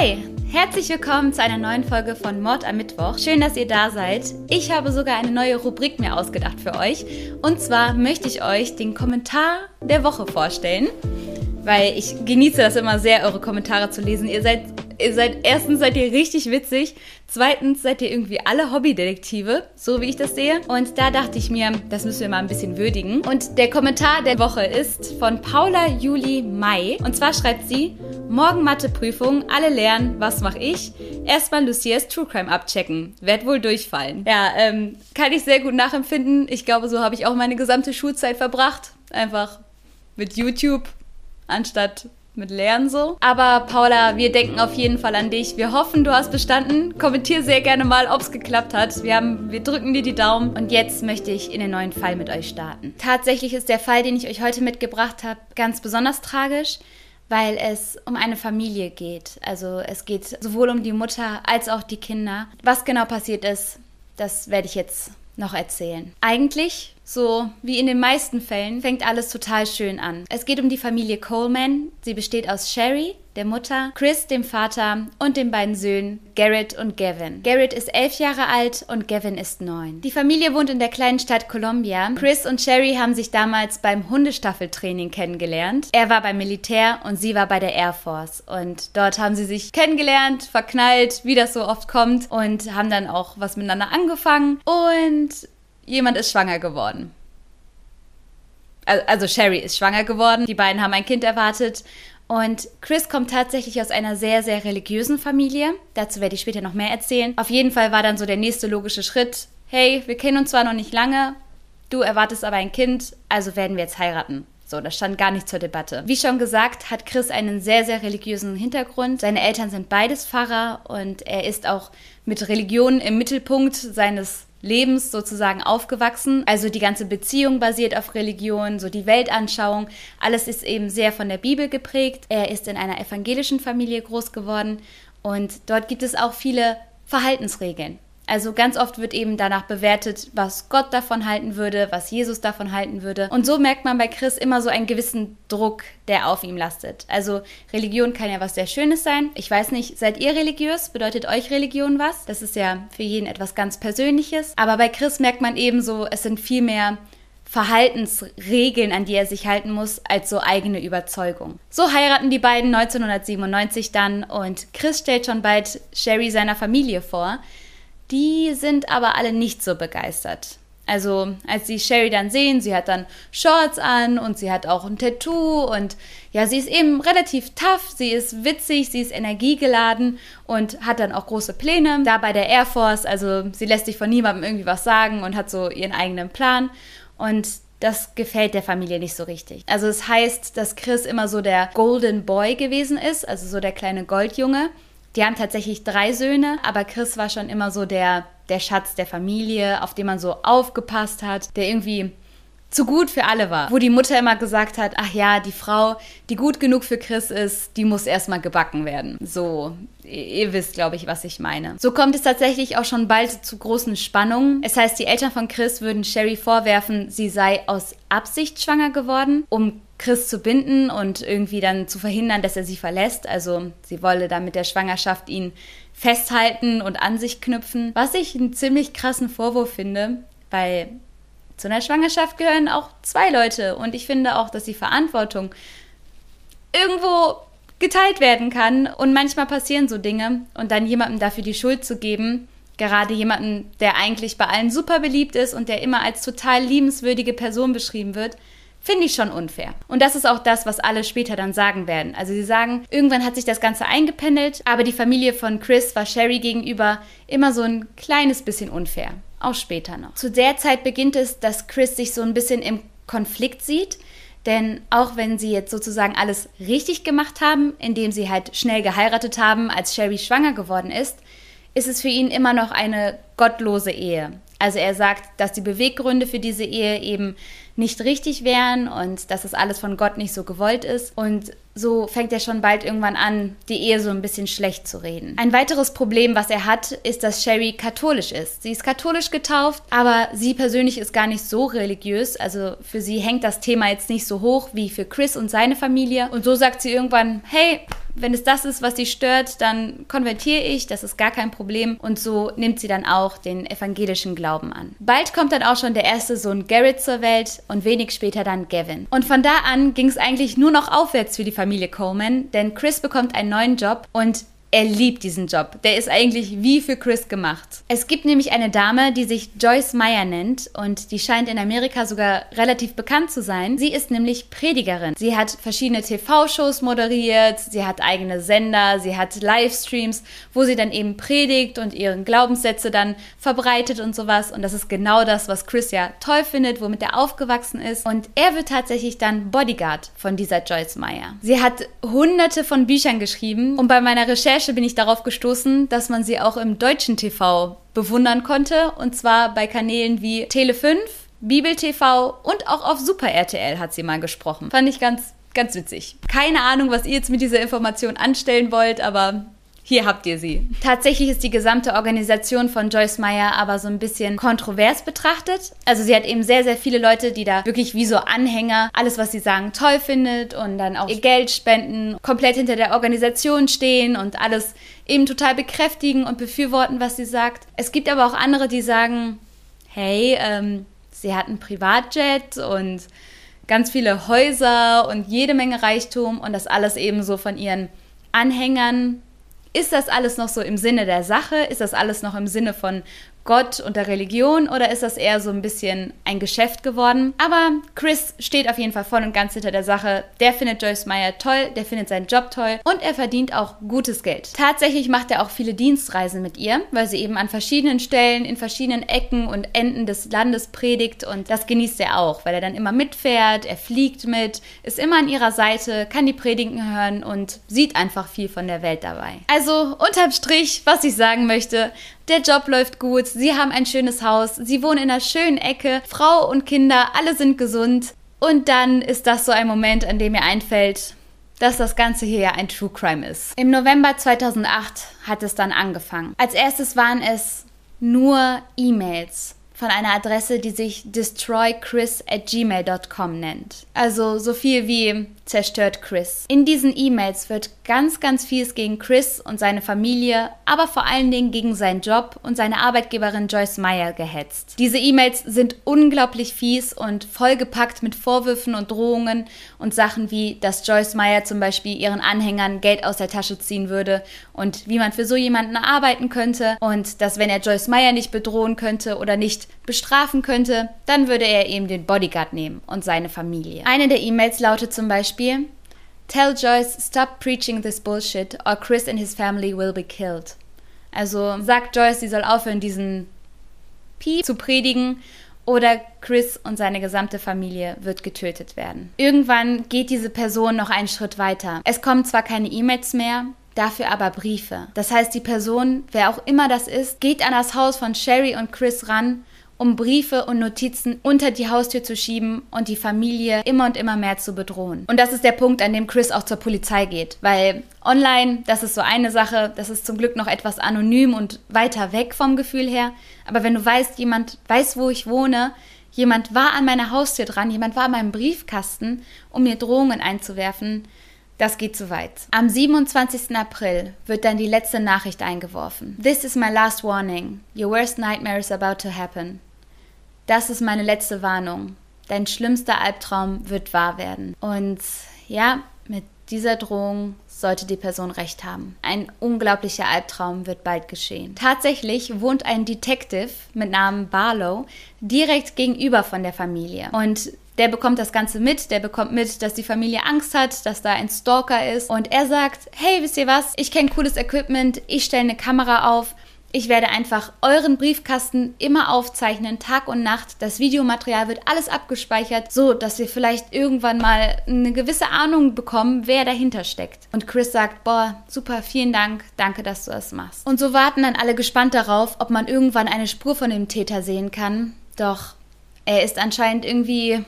Hi, herzlich willkommen zu einer neuen Folge von Mord am Mittwoch. Schön, dass ihr da seid. Ich habe sogar eine neue Rubrik mir ausgedacht für euch. Und zwar möchte ich euch den Kommentar der Woche vorstellen, weil ich genieße das immer sehr, eure Kommentare zu lesen. Ihr seid ihr seid, erstens seid ihr richtig witzig, zweitens seid ihr irgendwie alle Hobbydetektive, so wie ich das sehe. Und da dachte ich mir, das müssen wir mal ein bisschen würdigen. Und der Kommentar der Woche ist von Paula Juli Mai. Und zwar schreibt sie, morgen Matheprüfung, alle lernen, was mache ich? Erstmal Lucias True Crime abchecken. Werd wohl durchfallen. Ja, ähm, kann ich sehr gut nachempfinden. Ich glaube, so habe ich auch meine gesamte Schulzeit verbracht. Einfach mit YouTube anstatt mit Lernen so. Aber Paula, wir denken auf jeden Fall an dich. Wir hoffen, du hast bestanden. Kommentier sehr gerne mal, ob es geklappt hat. Wir, haben, wir drücken dir die Daumen. Und jetzt möchte ich in den neuen Fall mit euch starten. Tatsächlich ist der Fall, den ich euch heute mitgebracht habe, ganz besonders tragisch weil es um eine Familie geht. Also es geht sowohl um die Mutter als auch die Kinder. Was genau passiert ist, das werde ich jetzt noch erzählen. Eigentlich, so wie in den meisten Fällen, fängt alles total schön an. Es geht um die Familie Coleman. Sie besteht aus Sherry, der Mutter, Chris, dem Vater und den beiden Söhnen Garrett und Gavin. Garrett ist elf Jahre alt und Gavin ist neun. Die Familie wohnt in der kleinen Stadt Columbia. Chris und Sherry haben sich damals beim Hundestaffeltraining kennengelernt. Er war beim Militär und sie war bei der Air Force. Und dort haben sie sich kennengelernt, verknallt, wie das so oft kommt und haben dann auch was miteinander angefangen. Und jemand ist schwanger geworden also Sherry ist schwanger geworden, die beiden haben ein Kind erwartet und Chris kommt tatsächlich aus einer sehr, sehr religiösen Familie. Dazu werde ich später noch mehr erzählen. Auf jeden Fall war dann so der nächste logische Schritt, hey, wir kennen uns zwar noch nicht lange, du erwartest aber ein Kind, also werden wir jetzt heiraten. So, das stand gar nicht zur Debatte. Wie schon gesagt, hat Chris einen sehr, sehr religiösen Hintergrund. Seine Eltern sind beides Pfarrer und er ist auch mit Religion im Mittelpunkt seines Lebens sozusagen aufgewachsen. Also die ganze Beziehung basiert auf Religion, so die Weltanschauung. Alles ist eben sehr von der Bibel geprägt. Er ist in einer evangelischen Familie groß geworden und dort gibt es auch viele Verhaltensregeln. Also ganz oft wird eben danach bewertet, was Gott davon halten würde, was Jesus davon halten würde. Und so merkt man bei Chris immer so einen gewissen Druck, der auf ihm lastet. Also Religion kann ja was sehr Schönes sein. Ich weiß nicht, seid ihr religiös? Bedeutet euch Religion was? Das ist ja für jeden etwas ganz Persönliches. Aber bei Chris merkt man eben so, es sind viel mehr Verhaltensregeln, an die er sich halten muss, als so eigene Überzeugung. So heiraten die beiden 1997 dann und Chris stellt schon bald Sherry seiner Familie vor. Die sind aber alle nicht so begeistert. Also, als sie Sherry dann sehen, sie hat dann Shorts an und sie hat auch ein Tattoo und ja, sie ist eben relativ tough, sie ist witzig, sie ist energiegeladen und hat dann auch große Pläne da bei der Air Force. Also, sie lässt sich von niemandem irgendwie was sagen und hat so ihren eigenen Plan und das gefällt der Familie nicht so richtig. Also, es heißt, dass Chris immer so der Golden Boy gewesen ist, also so der kleine Goldjunge. Die haben tatsächlich drei Söhne, aber Chris war schon immer so der, der Schatz der Familie, auf den man so aufgepasst hat, der irgendwie zu gut für alle war. Wo die Mutter immer gesagt hat, ach ja, die Frau, die gut genug für Chris ist, die muss erstmal gebacken werden. So, ihr wisst, glaube ich, was ich meine. So kommt es tatsächlich auch schon bald zu großen Spannungen. Es heißt, die Eltern von Chris würden Sherry vorwerfen, sie sei aus Absicht schwanger geworden, um Chris zu binden und irgendwie dann zu verhindern, dass er sie verlässt. Also sie wolle dann mit der Schwangerschaft ihn festhalten und an sich knüpfen. Was ich einen ziemlich krassen Vorwurf finde, weil zu einer Schwangerschaft gehören auch zwei Leute und ich finde auch, dass die Verantwortung irgendwo geteilt werden kann und manchmal passieren so Dinge und dann jemandem dafür die Schuld zu geben, gerade jemanden, der eigentlich bei allen super beliebt ist und der immer als total liebenswürdige Person beschrieben wird, Finde ich schon unfair. Und das ist auch das, was alle später dann sagen werden. Also sie sagen, irgendwann hat sich das Ganze eingependelt, aber die Familie von Chris war Sherry gegenüber immer so ein kleines bisschen unfair. Auch später noch. Zu der Zeit beginnt es, dass Chris sich so ein bisschen im Konflikt sieht. Denn auch wenn sie jetzt sozusagen alles richtig gemacht haben, indem sie halt schnell geheiratet haben, als Sherry schwanger geworden ist, ist es für ihn immer noch eine gottlose Ehe. Also er sagt, dass die Beweggründe für diese Ehe eben nicht richtig wären und dass das alles von Gott nicht so gewollt ist. Und so fängt er schon bald irgendwann an, die Ehe so ein bisschen schlecht zu reden. Ein weiteres Problem, was er hat, ist, dass Sherry katholisch ist. Sie ist katholisch getauft, aber sie persönlich ist gar nicht so religiös. Also für sie hängt das Thema jetzt nicht so hoch wie für Chris und seine Familie. Und so sagt sie irgendwann, hey, wenn es das ist, was sie stört, dann konvertiere ich, das ist gar kein Problem. Und so nimmt sie dann auch den evangelischen Glauben an. Bald kommt dann auch schon der erste Sohn Garrett zur Welt und wenig später dann Gavin. Und von da an ging es eigentlich nur noch aufwärts für die Familie Coleman, denn Chris bekommt einen neuen Job und er liebt diesen Job. Der ist eigentlich wie für Chris gemacht. Es gibt nämlich eine Dame, die sich Joyce Meyer nennt und die scheint in Amerika sogar relativ bekannt zu sein. Sie ist nämlich Predigerin. Sie hat verschiedene TV-Shows moderiert, sie hat eigene Sender, sie hat Livestreams, wo sie dann eben predigt und ihren Glaubenssätze dann verbreitet und sowas. Und das ist genau das, was Chris ja toll findet, womit er aufgewachsen ist. Und er wird tatsächlich dann Bodyguard von dieser Joyce Meyer. Sie hat hunderte von Büchern geschrieben und bei meiner Recherche Recherche bin ich darauf gestoßen, dass man sie auch im deutschen TV bewundern konnte. Und zwar bei Kanälen wie Tele5, Bibel TV und auch auf Super RTL hat sie mal gesprochen. Fand ich ganz, ganz witzig. Keine Ahnung, was ihr jetzt mit dieser Information anstellen wollt, aber hier habt ihr sie. Tatsächlich ist die gesamte Organisation von Joyce Meyer aber so ein bisschen kontrovers betrachtet. Also sie hat eben sehr, sehr viele Leute, die da wirklich wie so Anhänger alles, was sie sagen, toll findet und dann auch ihr Geld spenden, komplett hinter der Organisation stehen und alles eben total bekräftigen und befürworten, was sie sagt. Es gibt aber auch andere, die sagen, hey, ähm, sie hat ein Privatjet und ganz viele Häuser und jede Menge Reichtum und das alles eben so von ihren Anhängern ist das alles noch so im Sinne der Sache? Ist das alles noch im Sinne von Gott und der Religion oder ist das eher so ein bisschen ein Geschäft geworden? Aber Chris steht auf jeden Fall voll und ganz hinter der Sache. Der findet Joyce Meyer toll, der findet seinen Job toll und er verdient auch gutes Geld. Tatsächlich macht er auch viele Dienstreisen mit ihr, weil sie eben an verschiedenen Stellen, in verschiedenen Ecken und Enden des Landes predigt und das genießt er auch, weil er dann immer mitfährt, er fliegt mit, ist immer an ihrer Seite, kann die Predigen hören und sieht einfach viel von der Welt dabei. Also unterm Strich, was ich sagen möchte, der Job läuft gut, sie haben ein schönes Haus, sie wohnen in einer schönen Ecke, Frau und Kinder, alle sind gesund. Und dann ist das so ein Moment, an dem mir einfällt, dass das Ganze hier ja ein True Crime ist. Im November 2008 hat es dann angefangen. Als erstes waren es nur E-Mails von einer Adresse, die sich destroychris at gmail.com nennt. Also so viel wie zerstört Chris. In diesen E-Mails wird ganz, ganz vieles gegen Chris und seine Familie, aber vor allen Dingen gegen seinen Job und seine Arbeitgeberin Joyce Meyer gehetzt. Diese E-Mails sind unglaublich fies und vollgepackt mit Vorwürfen und Drohungen und Sachen wie, dass Joyce Meyer zum Beispiel ihren Anhängern Geld aus der Tasche ziehen würde und wie man für so jemanden arbeiten könnte und dass wenn er Joyce Meyer nicht bedrohen könnte oder nicht bestrafen könnte, dann würde er eben den Bodyguard nehmen und seine Familie. Eine der E-Mails lautet zum Beispiel, Beispiel Tell Joyce, stop preaching this bullshit or Chris and his family will be killed. Also sagt Joyce, sie soll aufhören, diesen Piep zu predigen oder Chris und seine gesamte Familie wird getötet werden. Irgendwann geht diese Person noch einen Schritt weiter. Es kommen zwar keine E-Mails mehr, dafür aber Briefe. Das heißt, die Person, wer auch immer das ist, geht an das Haus von Sherry und Chris ran um Briefe und Notizen unter die Haustür zu schieben und die Familie immer und immer mehr zu bedrohen. Und das ist der Punkt, an dem Chris auch zur Polizei geht, weil online, das ist so eine Sache, das ist zum Glück noch etwas anonym und weiter weg vom Gefühl her, aber wenn du weißt, jemand weiß, wo ich wohne, jemand war an meiner Haustür dran, jemand war an meinem Briefkasten, um mir Drohungen einzuwerfen, das geht zu weit. Am 27. April wird dann die letzte Nachricht eingeworfen. This is my last warning. Your worst nightmare is about to happen. Das ist meine letzte Warnung. Dein schlimmster Albtraum wird wahr werden. Und ja, mit dieser Drohung sollte die Person recht haben. Ein unglaublicher Albtraum wird bald geschehen. Tatsächlich wohnt ein Detective mit Namen Barlow direkt gegenüber von der Familie. Und der bekommt das Ganze mit, der bekommt mit, dass die Familie Angst hat, dass da ein Stalker ist und er sagt, hey, wisst ihr was, ich kenne cooles Equipment, ich stelle eine Kamera auf, ich werde einfach euren Briefkasten immer aufzeichnen, Tag und Nacht. Das Videomaterial wird alles abgespeichert, so dass wir vielleicht irgendwann mal eine gewisse Ahnung bekommen, wer dahinter steckt. Und Chris sagt, boah, super, vielen Dank, danke, dass du das machst. Und so warten dann alle gespannt darauf, ob man irgendwann eine Spur von dem Täter sehen kann. Doch er ist anscheinend irgendwie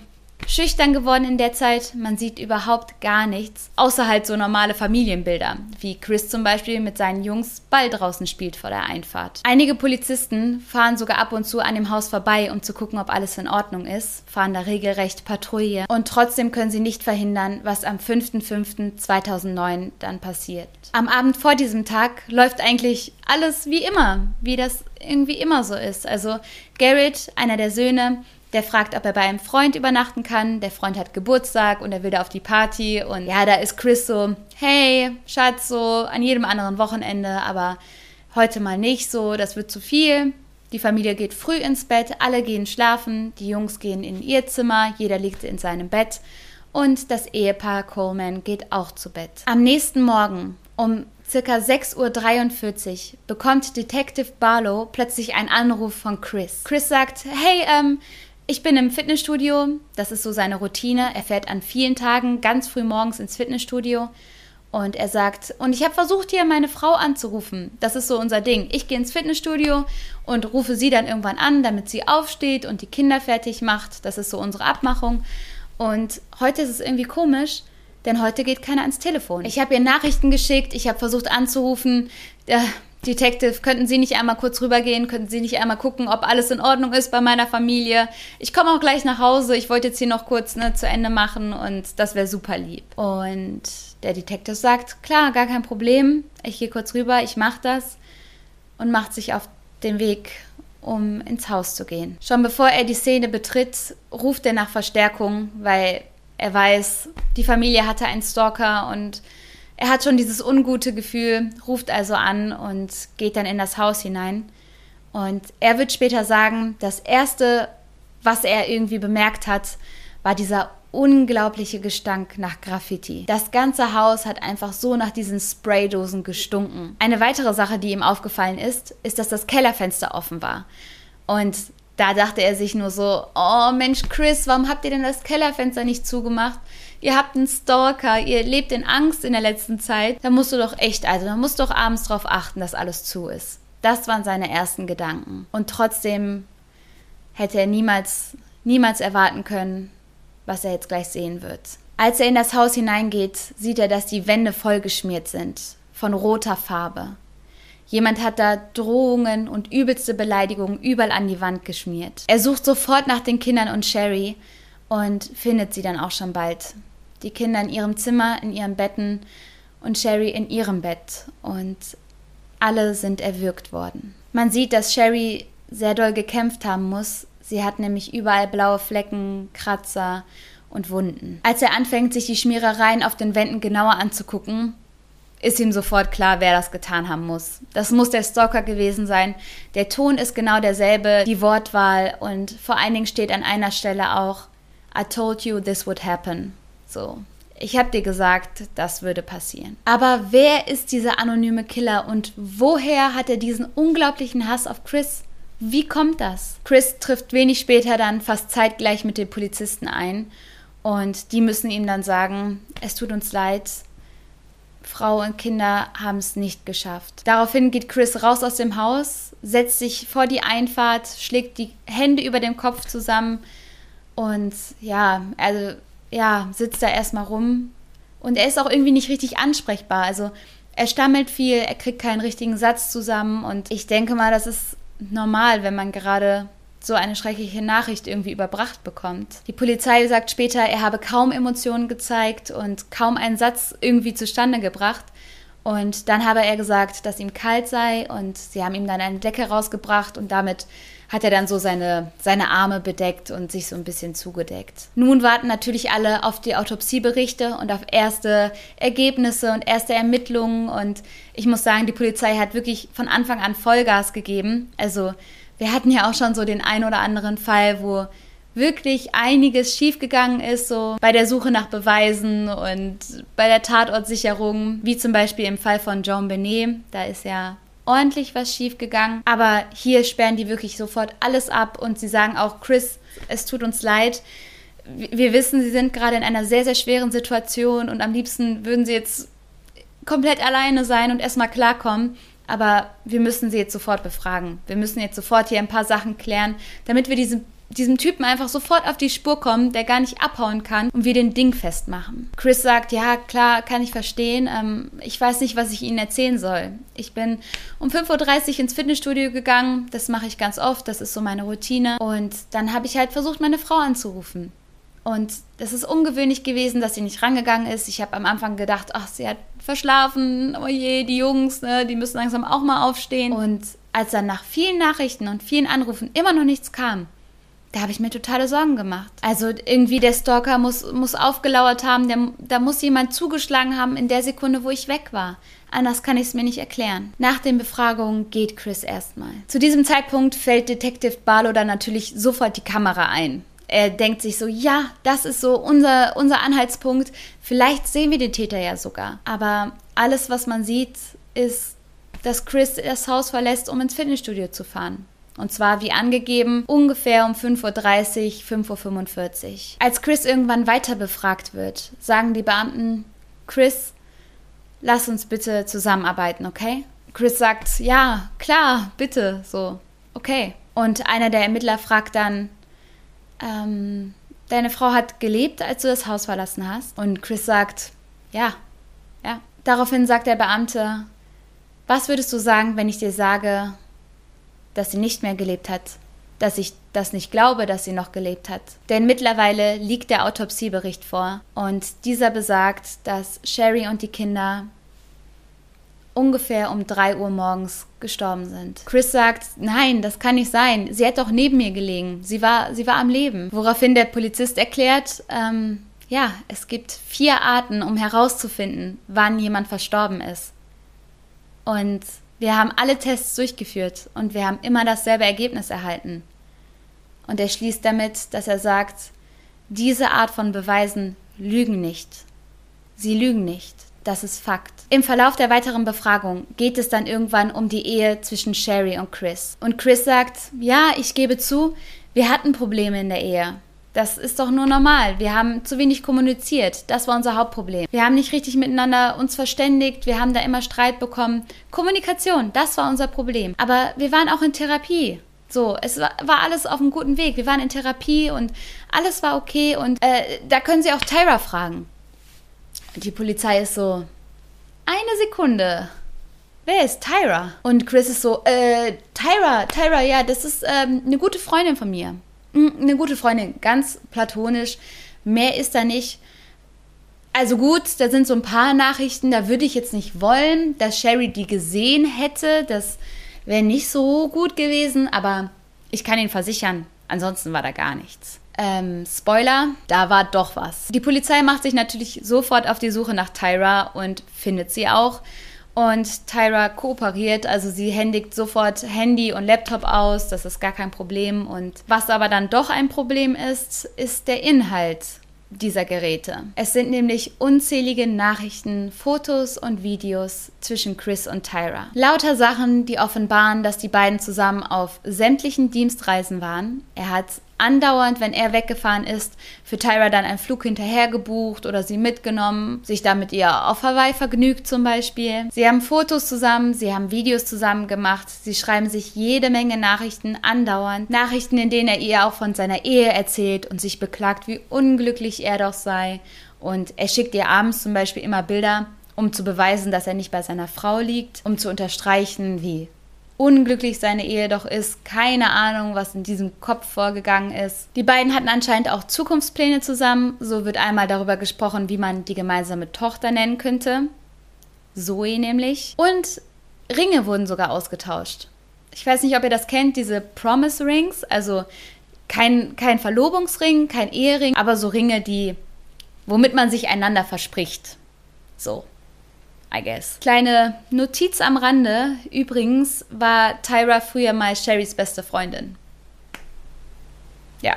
schüchtern geworden in der Zeit. Man sieht überhaupt gar nichts, außer halt so normale Familienbilder, wie Chris zum Beispiel mit seinen Jungs Ball draußen spielt vor der Einfahrt. Einige Polizisten fahren sogar ab und zu an dem Haus vorbei, um zu gucken, ob alles in Ordnung ist, fahren da regelrecht Patrouille und trotzdem können sie nicht verhindern, was am 5.5.2009 dann passiert. Am Abend vor diesem Tag läuft eigentlich alles wie immer, wie das irgendwie immer so ist. Also Garrett, einer der Söhne, der fragt, ob er bei einem Freund übernachten kann. Der Freund hat Geburtstag und er will da auf die Party. Und ja, da ist Chris so, hey, Schatz, so an jedem anderen Wochenende, aber heute mal nicht so, das wird zu viel. Die Familie geht früh ins Bett, alle gehen schlafen, die Jungs gehen in ihr Zimmer, jeder liegt in seinem Bett und das Ehepaar Coleman geht auch zu Bett. Am nächsten Morgen um circa 6.43 Uhr bekommt Detective Barlow plötzlich einen Anruf von Chris. Chris sagt, hey, ähm, ich bin im Fitnessstudio, das ist so seine Routine. Er fährt an vielen Tagen ganz früh morgens ins Fitnessstudio und er sagt, und ich habe versucht hier meine Frau anzurufen. Das ist so unser Ding. Ich gehe ins Fitnessstudio und rufe sie dann irgendwann an, damit sie aufsteht und die Kinder fertig macht. Das ist so unsere Abmachung. Und heute ist es irgendwie komisch, denn heute geht keiner ans Telefon. Ich habe ihr Nachrichten geschickt, ich habe versucht anzurufen. Detective, könnten Sie nicht einmal kurz rübergehen? Könnten Sie nicht einmal gucken, ob alles in Ordnung ist bei meiner Familie? Ich komme auch gleich nach Hause. Ich wollte jetzt hier noch kurz ne, zu Ende machen und das wäre super lieb. Und der Detective sagt, klar, gar kein Problem. Ich gehe kurz rüber, ich mache das und macht sich auf den Weg, um ins Haus zu gehen. Schon bevor er die Szene betritt, ruft er nach Verstärkung, weil er weiß, die Familie hatte einen Stalker und er hat schon dieses ungute Gefühl, ruft also an und geht dann in das Haus hinein. Und er wird später sagen, das Erste, was er irgendwie bemerkt hat, war dieser unglaubliche Gestank nach Graffiti. Das ganze Haus hat einfach so nach diesen Spraydosen gestunken. Eine weitere Sache, die ihm aufgefallen ist, ist, dass das Kellerfenster offen war. Und da dachte er sich nur so, oh Mensch, Chris, warum habt ihr denn das Kellerfenster nicht zugemacht? Ihr habt einen Stalker, ihr lebt in Angst in der letzten Zeit. Da musst du doch echt, also da musst du doch abends drauf achten, dass alles zu ist. Das waren seine ersten Gedanken. Und trotzdem hätte er niemals, niemals erwarten können, was er jetzt gleich sehen wird. Als er in das Haus hineingeht, sieht er, dass die Wände vollgeschmiert sind von roter Farbe. Jemand hat da Drohungen und übelste Beleidigungen überall an die Wand geschmiert. Er sucht sofort nach den Kindern und Sherry und findet sie dann auch schon bald. Die Kinder in ihrem Zimmer, in ihren Betten und Sherry in ihrem Bett. Und alle sind erwürgt worden. Man sieht, dass Sherry sehr doll gekämpft haben muss. Sie hat nämlich überall blaue Flecken, Kratzer und Wunden. Als er anfängt, sich die Schmierereien auf den Wänden genauer anzugucken, ist ihm sofort klar, wer das getan haben muss. Das muss der Stalker gewesen sein. Der Ton ist genau derselbe, die Wortwahl und vor allen Dingen steht an einer Stelle auch I told you this would happen. So, ich habe dir gesagt, das würde passieren. Aber wer ist dieser anonyme Killer und woher hat er diesen unglaublichen Hass auf Chris? Wie kommt das? Chris trifft wenig später dann fast zeitgleich mit den Polizisten ein und die müssen ihm dann sagen, es tut uns leid, Frau und Kinder haben es nicht geschafft. Daraufhin geht Chris raus aus dem Haus, setzt sich vor die Einfahrt, schlägt die Hände über dem Kopf zusammen und ja, also ja, sitzt da erstmal rum. Und er ist auch irgendwie nicht richtig ansprechbar. Also er stammelt viel, er kriegt keinen richtigen Satz zusammen und ich denke mal, das ist normal, wenn man gerade so eine schreckliche Nachricht irgendwie überbracht bekommt. Die Polizei sagt später, er habe kaum Emotionen gezeigt und kaum einen Satz irgendwie zustande gebracht. Und dann habe er gesagt, dass ihm kalt sei und sie haben ihm dann eine Decke rausgebracht und damit hat er dann so seine, seine Arme bedeckt und sich so ein bisschen zugedeckt. Nun warten natürlich alle auf die Autopsieberichte und auf erste Ergebnisse und erste Ermittlungen und ich muss sagen, die Polizei hat wirklich von Anfang an Vollgas gegeben. Also wir hatten ja auch schon so den ein oder anderen Fall, wo wirklich einiges schiefgegangen ist, so bei der Suche nach Beweisen und bei der Tatortsicherung, wie zum Beispiel im Fall von John Benet. Da ist ja ordentlich was schiefgegangen. Aber hier sperren die wirklich sofort alles ab und sie sagen auch, Chris, es tut uns leid. Wir wissen, sie sind gerade in einer sehr, sehr schweren Situation und am liebsten würden sie jetzt komplett alleine sein und erstmal klarkommen. Aber wir müssen sie jetzt sofort befragen. Wir müssen jetzt sofort hier ein paar Sachen klären, damit wir diese diesem Typen einfach sofort auf die Spur kommen, der gar nicht abhauen kann und wir den Ding festmachen. Chris sagt, ja, klar, kann ich verstehen. Ähm, ich weiß nicht, was ich Ihnen erzählen soll. Ich bin um 5.30 Uhr ins Fitnessstudio gegangen. Das mache ich ganz oft. Das ist so meine Routine. Und dann habe ich halt versucht, meine Frau anzurufen. Und das ist ungewöhnlich gewesen, dass sie nicht rangegangen ist. Ich habe am Anfang gedacht, ach, sie hat verschlafen. Oh je, die Jungs, ne, die müssen langsam auch mal aufstehen. Und als dann nach vielen Nachrichten und vielen Anrufen immer noch nichts kam, da habe ich mir totale Sorgen gemacht. Also irgendwie der Stalker muss, muss aufgelauert haben, der, da muss jemand zugeschlagen haben in der Sekunde, wo ich weg war. Anders kann ich es mir nicht erklären. Nach den Befragungen geht Chris erstmal. Zu diesem Zeitpunkt fällt Detective Barlow dann natürlich sofort die Kamera ein. Er denkt sich so, ja, das ist so unser, unser Anhaltspunkt. Vielleicht sehen wir den Täter ja sogar. Aber alles, was man sieht, ist, dass Chris das Haus verlässt, um ins Fitnessstudio zu fahren. Und zwar wie angegeben ungefähr um 5.30 Uhr, 5.45 Uhr. Als Chris irgendwann weiter befragt wird, sagen die Beamten, Chris, lass uns bitte zusammenarbeiten, okay? Chris sagt, ja, klar, bitte, so, okay. Und einer der Ermittler fragt dann, ähm, deine Frau hat gelebt, als du das Haus verlassen hast? Und Chris sagt, ja, ja. Daraufhin sagt der Beamte, was würdest du sagen, wenn ich dir sage, dass sie nicht mehr gelebt hat, dass ich das nicht glaube, dass sie noch gelebt hat. Denn mittlerweile liegt der Autopsiebericht vor und dieser besagt, dass Sherry und die Kinder ungefähr um 3 Uhr morgens gestorben sind. Chris sagt, nein, das kann nicht sein. Sie hat doch neben mir gelegen. Sie war, sie war am Leben. Woraufhin der Polizist erklärt, ähm, ja, es gibt vier Arten, um herauszufinden, wann jemand verstorben ist. Und wir haben alle Tests durchgeführt und wir haben immer dasselbe Ergebnis erhalten. Und er schließt damit, dass er sagt, diese Art von Beweisen lügen nicht. Sie lügen nicht. Das ist Fakt. Im Verlauf der weiteren Befragung geht es dann irgendwann um die Ehe zwischen Sherry und Chris. Und Chris sagt, ja, ich gebe zu, wir hatten Probleme in der Ehe. Das ist doch nur normal. Wir haben zu wenig kommuniziert. Das war unser Hauptproblem. Wir haben nicht richtig miteinander uns verständigt. Wir haben da immer Streit bekommen. Kommunikation, das war unser Problem. Aber wir waren auch in Therapie. So, es war, alles auf einem guten Weg. Wir waren in Therapie und alles war okay. Und äh, da können Sie auch Tyra fragen. Die Polizei ist so, eine Sekunde. Wer ist Tyra? Und Chris ist so, äh, Tyra, Tyra, ja, das ist ähm, eine gute Freundin von mir. Hm, eine gute Freundin, ganz platonisch. Mehr ist da nicht. Also gut, da sind so ein paar Nachrichten, da würde ich jetzt nicht wollen, dass Sherry die gesehen hätte. Das wäre nicht so gut gewesen, aber ich kann Ihnen versichern, ansonsten war da gar nichts. Ähm, Spoiler, da war doch was. Die Polizei macht sich natürlich sofort auf die Suche nach Tyra und findet sie auch. Und Tyra kooperiert, also sie händigt sofort Handy und Laptop aus, das ist gar kein Problem. Und was aber dann doch ein Problem ist, ist der Inhalt dieser Geräte. Es sind nämlich unzählige Nachrichten, Fotos und Videos zwischen Chris und Tyra. Lauter Sachen, die offenbaren, dass die beiden zusammen auf sämtlichen Dienstreisen waren. Er hat andauernd, wenn er weggefahren ist, für Tyra dann einen Flug hinterher gebucht oder sie mitgenommen, sich dann mit ihr auf Hawaii vergnügt zum Beispiel. Sie haben Fotos zusammen, sie haben Videos zusammen gemacht, sie schreiben sich jede Menge Nachrichten andauernd. Nachrichten, in denen er ihr auch von seiner Ehe erzählt und sich beklagt, wie unglücklich er doch sei. Und er schickt ihr abends zum Beispiel immer Bilder, um zu beweisen, dass er nicht bei seiner Frau liegt, um zu unterstreichen, wie unglücklich seine Ehe doch ist. Keine Ahnung, was in diesem Kopf vorgegangen ist. Die beiden hatten anscheinend auch Zukunftspläne zusammen. So wird einmal darüber gesprochen, wie man die gemeinsame Tochter nennen könnte. Zoe nämlich. Und Ringe wurden sogar ausgetauscht. Ich weiß nicht, ob ihr das kennt, diese Promise Rings. Also kein, kein Verlobungsring, kein Ehering, aber so Ringe, die, womit man sich einander verspricht. So. I guess. Kleine Notiz am Rande. Übrigens war Tyra früher mal Sherrys beste Freundin. Ja.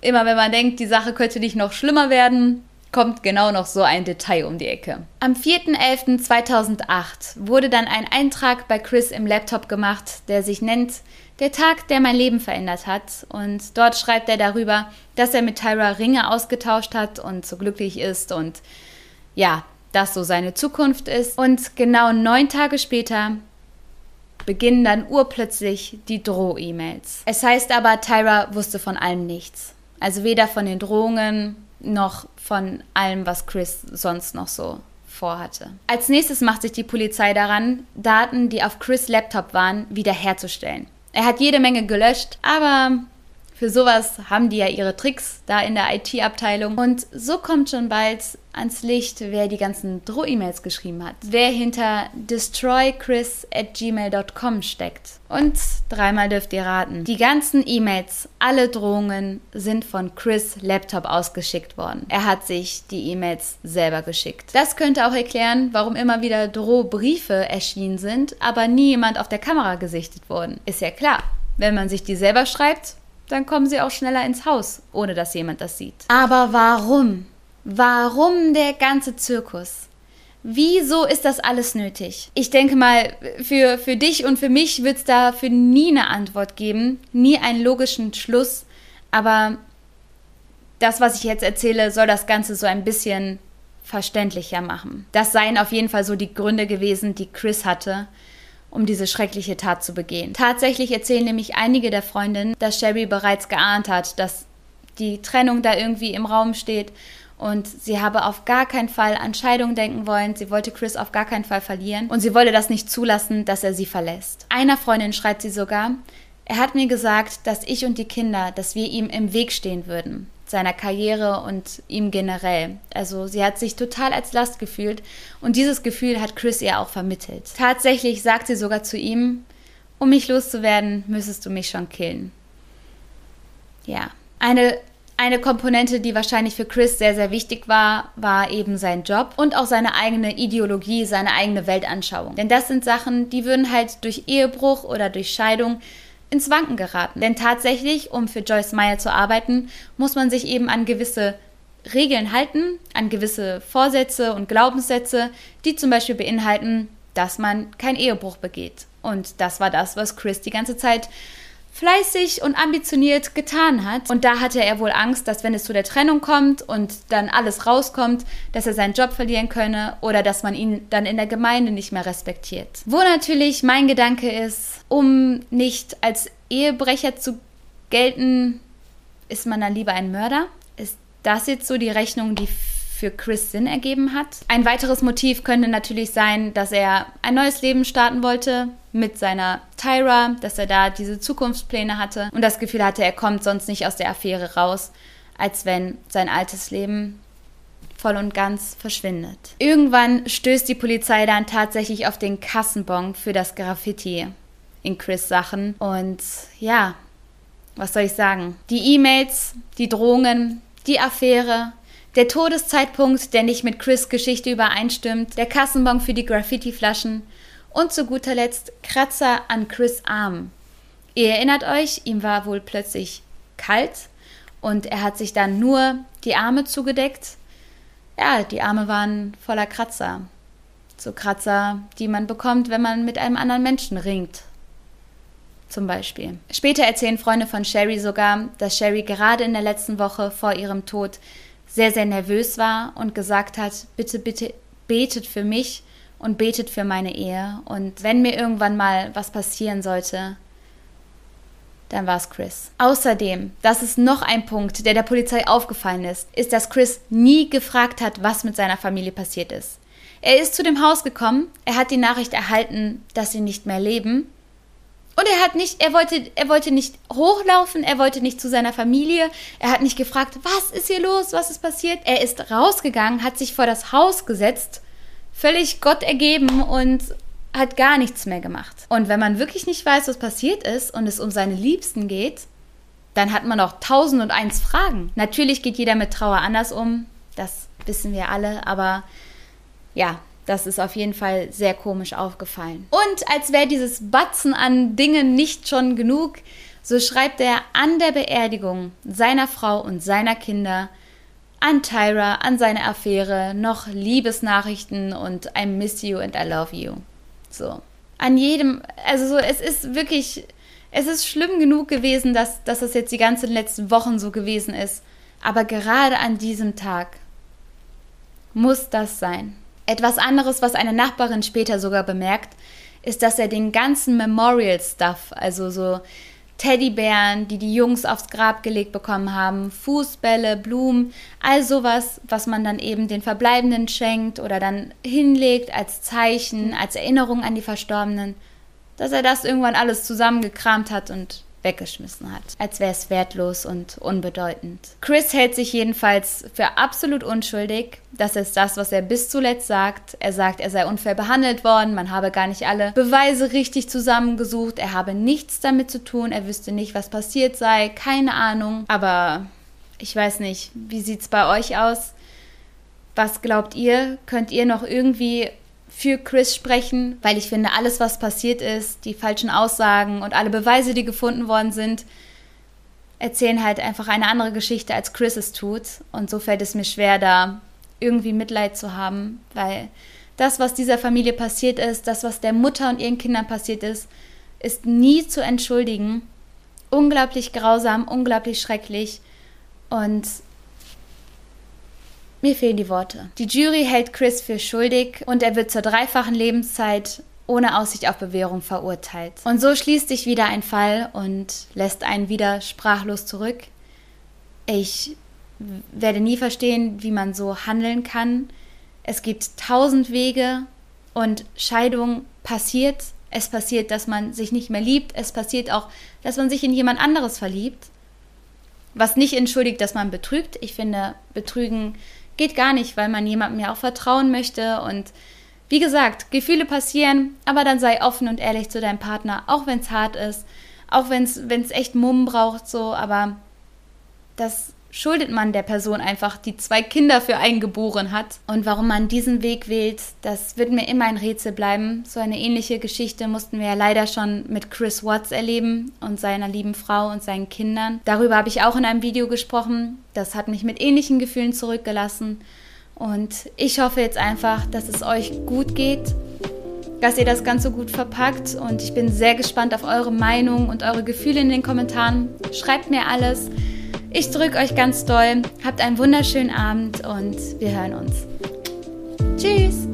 Immer wenn man denkt, die Sache könnte nicht noch schlimmer werden, kommt genau noch so ein Detail um die Ecke. Am 4.11.2008 wurde dann ein Eintrag bei Chris im Laptop gemacht, der sich nennt Der Tag, der mein Leben verändert hat. Und dort schreibt er darüber, dass er mit Tyra Ringe ausgetauscht hat und so glücklich ist und ja, das so seine Zukunft ist. Und genau neun Tage später beginnen dann urplötzlich die Droh-E-Mails. Es heißt aber, Tyra wusste von allem nichts. Also weder von den Drohungen noch von allem, was Chris sonst noch so vorhatte. Als nächstes macht sich die Polizei daran, Daten, die auf Chris Laptop waren, wiederherzustellen. Er hat jede Menge gelöscht, aber für sowas haben die ja ihre Tricks da in der IT-Abteilung. Und so kommt schon bald ans Licht, wer die ganzen Droh-E-Mails geschrieben hat. Wer hinter destroychris at gmail.com steckt. Und dreimal dürft ihr raten. Die ganzen E-Mails, alle Drohungen sind von Chris Laptop ausgeschickt worden. Er hat sich die E-Mails selber geschickt. Das könnte auch erklären, warum immer wieder Drohbriefe erschienen sind, aber nie jemand auf der Kamera gesichtet wurden. Ist ja klar. Wenn man sich die selber schreibt, dann kommen sie auch schneller ins Haus, ohne dass jemand das sieht. Aber warum? Warum der ganze Zirkus? Wieso ist das alles nötig? Ich denke mal, für, für dich und für mich wird es dafür nie eine Antwort geben, nie einen logischen Schluss. Aber das, was ich jetzt erzähle, soll das Ganze so ein bisschen verständlicher machen. Das seien auf jeden Fall so die Gründe gewesen, die Chris hatte, um diese schreckliche Tat zu begehen. Tatsächlich erzählen nämlich einige der Freundinnen, dass Sherry bereits geahnt hat, dass die Trennung da irgendwie im Raum steht und sie habe auf gar keinen Fall an Scheidung denken wollen. Sie wollte Chris auf gar keinen Fall verlieren und sie wolle das nicht zulassen, dass er sie verlässt. Einer Freundin schreibt sie sogar, er hat mir gesagt, dass ich und die Kinder, dass wir ihm im Weg stehen würden seiner Karriere und ihm generell. Also sie hat sich total als Last gefühlt und dieses Gefühl hat Chris ihr auch vermittelt. Tatsächlich sagt sie sogar zu ihm, um mich loszuwerden, müsstest du mich schon killen. Ja, eine eine Komponente, die wahrscheinlich für Chris sehr, sehr wichtig war, war eben sein Job und auch seine eigene Ideologie, seine eigene Weltanschauung. Denn das sind Sachen, die würden halt durch Ehebruch oder durch Scheidung ins Wanken geraten. Denn tatsächlich, um für Joyce Meyer zu arbeiten, muss man sich eben an gewisse Regeln halten, an gewisse Vorsätze und Glaubenssätze, die zum Beispiel beinhalten, dass man keinen Ehebruch begeht. Und das war das, was Chris die ganze Zeit fleißig und ambitioniert getan hat. Und da hatte er wohl Angst, dass wenn es zu der Trennung kommt und dann alles rauskommt, dass er seinen Job verlieren könne oder dass man ihn dann in der Gemeinde nicht mehr respektiert. Wo natürlich mein Gedanke ist, um nicht als Ehebrecher zu gelten, ist man dann lieber ein Mörder? Ist das jetzt so die Rechnung, die für Chris Sinn ergeben hat. Ein weiteres Motiv könnte natürlich sein, dass er ein neues Leben starten wollte mit seiner Tyra, dass er da diese Zukunftspläne hatte und das Gefühl hatte, er kommt sonst nicht aus der Affäre raus, als wenn sein altes Leben voll und ganz verschwindet. Irgendwann stößt die Polizei dann tatsächlich auf den Kassenbon für das Graffiti in Chris Sachen und ja, was soll ich sagen? Die E-Mails, die Drohungen, die Affäre, der Todeszeitpunkt, der nicht mit Chris Geschichte übereinstimmt, der Kassenbon für die Graffiti-Flaschen und zu guter Letzt Kratzer an Chris Arm. Ihr erinnert euch, ihm war wohl plötzlich kalt und er hat sich dann nur die Arme zugedeckt. Ja, die Arme waren voller Kratzer. So Kratzer, die man bekommt, wenn man mit einem anderen Menschen ringt. Zum Beispiel. Später erzählen Freunde von Sherry sogar, dass Sherry gerade in der letzten Woche vor ihrem Tod sehr, sehr nervös war und gesagt hat, bitte, bitte betet für mich und betet für meine Ehe. Und wenn mir irgendwann mal was passieren sollte, dann war es Chris. Außerdem, das ist noch ein Punkt, der der Polizei aufgefallen ist, ist, dass Chris nie gefragt hat, was mit seiner Familie passiert ist. Er ist zu dem Haus gekommen, er hat die Nachricht erhalten, dass sie nicht mehr leben und er hat nicht, er wollte, er wollte nicht hochlaufen, er wollte nicht zu seiner Familie, er hat nicht gefragt, was ist hier los, was ist passiert. Er ist rausgegangen, hat sich vor das Haus gesetzt, völlig Gott ergeben und hat gar nichts mehr gemacht. Und wenn man wirklich nicht weiß, was passiert ist und es um seine Liebsten geht, dann hat man auch tausend und eins Fragen. Natürlich geht jeder mit Trauer anders um, das wissen wir alle, aber ja, das ist auf jeden Fall sehr komisch aufgefallen. Und als wäre dieses Batzen an Dingen nicht schon genug, so schreibt er an der Beerdigung seiner Frau und seiner Kinder an Tyra, an seine Affäre, noch Liebesnachrichten und I miss you and I love you. So. An jedem, also so, es ist wirklich, es ist schlimm genug gewesen, dass, dass das jetzt die ganzen letzten Wochen so gewesen ist. Aber gerade an diesem Tag muss das sein. Etwas anderes, was eine Nachbarin später sogar bemerkt, ist, dass er den ganzen Memorial-Stuff, also so Teddybären, die die Jungs aufs Grab gelegt bekommen haben, Fußbälle, Blumen, all sowas, was man dann eben den Verbleibenden schenkt oder dann hinlegt als Zeichen, als Erinnerung an die Verstorbenen, dass er das irgendwann alles zusammengekramt hat und weggeschmissen hat, als wäre es wertlos und unbedeutend. Chris hält sich jedenfalls für absolut unschuldig. Das ist das, was er bis zuletzt sagt. Er sagt, er sei unfair behandelt worden, man habe gar nicht alle Beweise richtig zusammengesucht, er habe nichts damit zu tun, er wüsste nicht, was passiert sei, keine Ahnung. Aber ich weiß nicht, wie sieht es bei euch aus? Was glaubt ihr? Könnt ihr noch irgendwie für Chris sprechen, weil ich finde, alles, was passiert ist, die falschen Aussagen und alle Beweise, die gefunden worden sind, erzählen halt einfach eine andere Geschichte, als Chris es tut. Und so fällt es mir schwer, da irgendwie Mitleid zu haben, weil das, was dieser Familie passiert ist, das, was der Mutter und ihren Kindern passiert ist, ist nie zu entschuldigen. Unglaublich grausam, unglaublich schrecklich. Und mir fehlen die Worte. Die Jury hält Chris für schuldig und er wird zur dreifachen Lebenszeit ohne Aussicht auf Bewährung verurteilt. Und so schließt sich wieder ein Fall und lässt einen wieder sprachlos zurück. Ich werde nie verstehen, wie man so handeln kann. Es gibt tausend Wege und Scheidung passiert. Es passiert, dass man sich nicht mehr liebt. Es passiert auch, dass man sich in jemand anderes verliebt. Was nicht entschuldigt, dass man betrügt. Ich finde, Betrügen geht gar nicht, weil man jemandem ja auch vertrauen möchte. Und wie gesagt, Gefühle passieren, aber dann sei offen und ehrlich zu deinem Partner, auch wenn es hart ist, auch wenn es echt Mumm braucht, so, aber das schuldet man der Person einfach, die zwei Kinder für einen geboren hat. Und warum man diesen Weg wählt, das wird mir immer ein Rätsel bleiben. So eine ähnliche Geschichte mussten wir ja leider schon mit Chris Watts erleben und seiner lieben Frau und seinen Kindern. Darüber habe ich auch in einem Video gesprochen. Das hat mich mit ähnlichen Gefühlen zurückgelassen. Und ich hoffe jetzt einfach, dass es euch gut geht, dass ihr das Ganze gut verpackt und ich bin sehr gespannt auf eure Meinung und eure Gefühle in den Kommentaren. Schreibt mir alles. Ich drücke euch ganz doll. Habt einen wunderschönen Abend und wir hören uns. Tschüss!